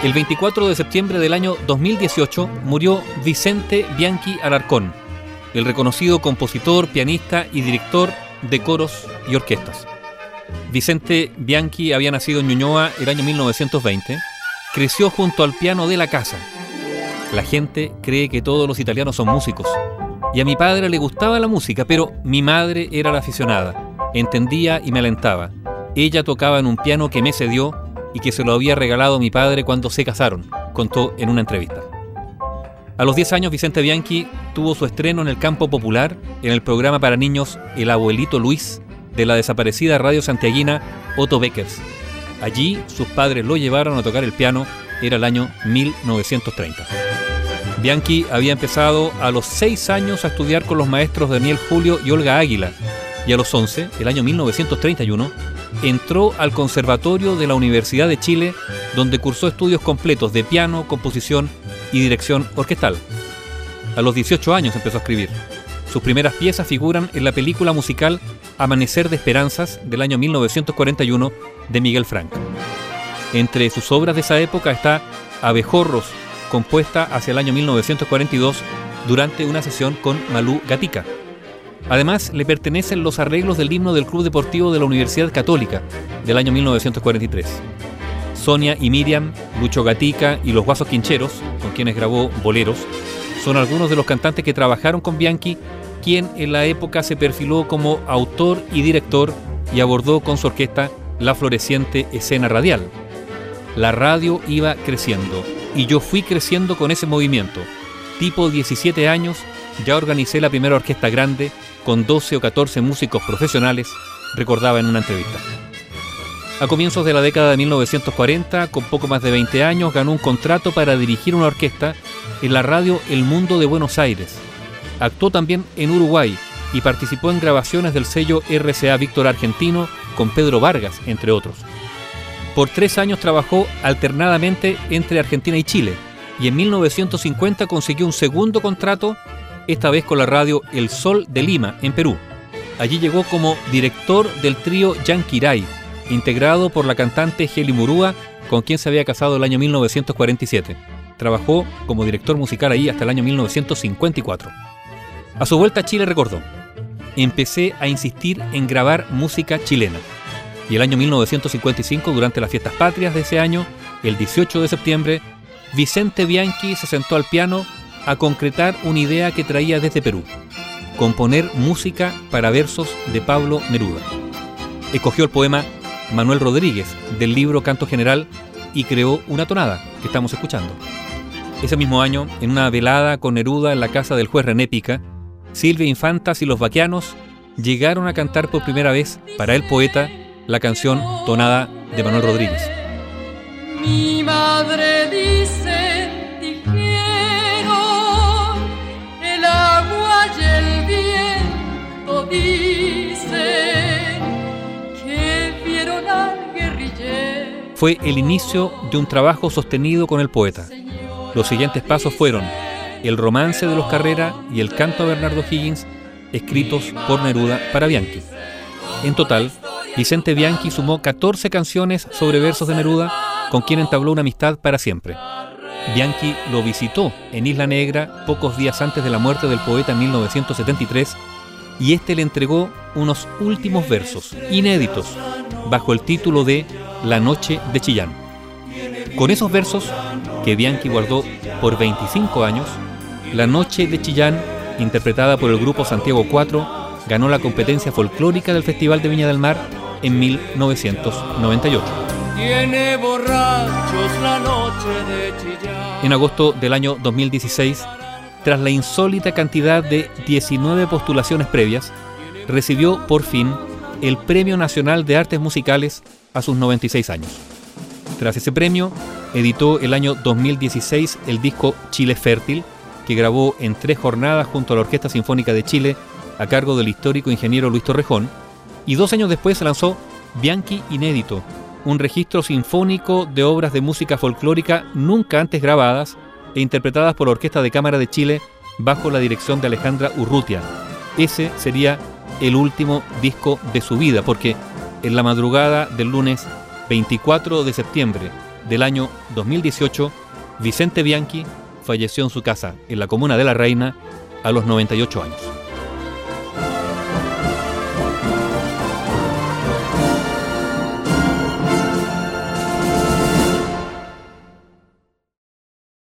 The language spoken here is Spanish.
El 24 de septiembre del año 2018 murió Vicente Bianchi Alarcón, el reconocido compositor, pianista y director de coros y orquestas. Vicente Bianchi había nacido en Ñuñoa el año 1920, creció junto al piano de la casa. La gente cree que todos los italianos son músicos, y a mi padre le gustaba la música, pero mi madre era la aficionada, entendía y me alentaba. Ella tocaba en un piano que me cedió y que se lo había regalado mi padre cuando se casaron, contó en una entrevista. A los 10 años Vicente Bianchi tuvo su estreno en el campo popular en el programa para niños El abuelito Luis de la desaparecida radio santiaguina Otto Beckers. Allí sus padres lo llevaron a tocar el piano, era el año 1930. Bianchi había empezado a los 6 años a estudiar con los maestros Daniel Julio y Olga Águila, y a los 11, el año 1931, entró al Conservatorio de la Universidad de Chile, donde cursó estudios completos de piano, composición y dirección orquestal. A los 18 años empezó a escribir. Sus primeras piezas figuran en la película musical Amanecer de Esperanzas del año 1941 de Miguel Frank. Entre sus obras de esa época está Abejorros, compuesta hacia el año 1942 durante una sesión con Malú Gatica. Además, le pertenecen los arreglos del himno del Club Deportivo de la Universidad Católica del año 1943. Sonia y Miriam, Lucho Gatica y los Guasos Quincheros, con quienes grabó boleros, son algunos de los cantantes que trabajaron con Bianchi, quien en la época se perfiló como autor y director y abordó con su orquesta la floreciente escena radial. La radio iba creciendo y yo fui creciendo con ese movimiento. Tipo 17 años, ya organicé la primera orquesta grande con 12 o 14 músicos profesionales, recordaba en una entrevista. A comienzos de la década de 1940, con poco más de 20 años, ganó un contrato para dirigir una orquesta en la radio El Mundo de Buenos Aires. Actuó también en Uruguay y participó en grabaciones del sello RCA Víctor Argentino con Pedro Vargas, entre otros. Por tres años trabajó alternadamente entre Argentina y Chile y en 1950 consiguió un segundo contrato, esta vez con la radio El Sol de Lima, en Perú. Allí llegó como director del trío Yanquiray, integrado por la cantante Heli Murúa, con quien se había casado el año 1947. Trabajó como director musical ahí hasta el año 1954. A su vuelta a Chile recordó, empecé a insistir en grabar música chilena. Y el año 1955, durante las fiestas patrias de ese año, el 18 de septiembre, Vicente Bianchi se sentó al piano a concretar una idea que traía desde Perú, componer música para versos de Pablo Neruda. Escogió el poema Manuel Rodríguez del libro Canto General y creó una tonada que estamos escuchando. Ese mismo año, en una velada con Neruda en la casa del juez René Pica, Silvia Infantas y los vaquianos llegaron a cantar por primera vez para el poeta la canción Tonada de Manuel Rodríguez. Mi madre dice, Fue el inicio de un trabajo sostenido con el poeta. Los siguientes pasos fueron el romance de los Carrera y el canto a Bernardo Higgins, escritos por Neruda para Bianchi. En total, Vicente Bianchi sumó 14 canciones sobre versos de Neruda, con quien entabló una amistad para siempre. Bianchi lo visitó en Isla Negra pocos días antes de la muerte del poeta en 1973 y este le entregó unos últimos versos, inéditos, bajo el título de La Noche de Chillán. Con esos versos, que Bianchi guardó por 25 años, La Noche de Chillán, interpretada por el grupo Santiago 4, ganó la competencia folclórica del Festival de Viña del Mar en 1998. Tiene borrachos la noche de Chillán. En agosto del año 2016, tras la insólita cantidad de 19 postulaciones previas, recibió por fin el Premio Nacional de Artes Musicales a sus 96 años. Tras ese premio, editó el año 2016 el disco Chile Fértil, que grabó en tres jornadas junto a la Orquesta Sinfónica de Chile a cargo del histórico ingeniero Luis Torrejón, y dos años después lanzó Bianchi Inédito, un registro sinfónico de obras de música folclórica nunca antes grabadas e interpretadas por la Orquesta de Cámara de Chile bajo la dirección de Alejandra Urrutia. Ese sería el último disco de su vida, porque en la madrugada del lunes 24 de septiembre del año 2018, Vicente Bianchi falleció en su casa, en la comuna de La Reina, a los 98 años.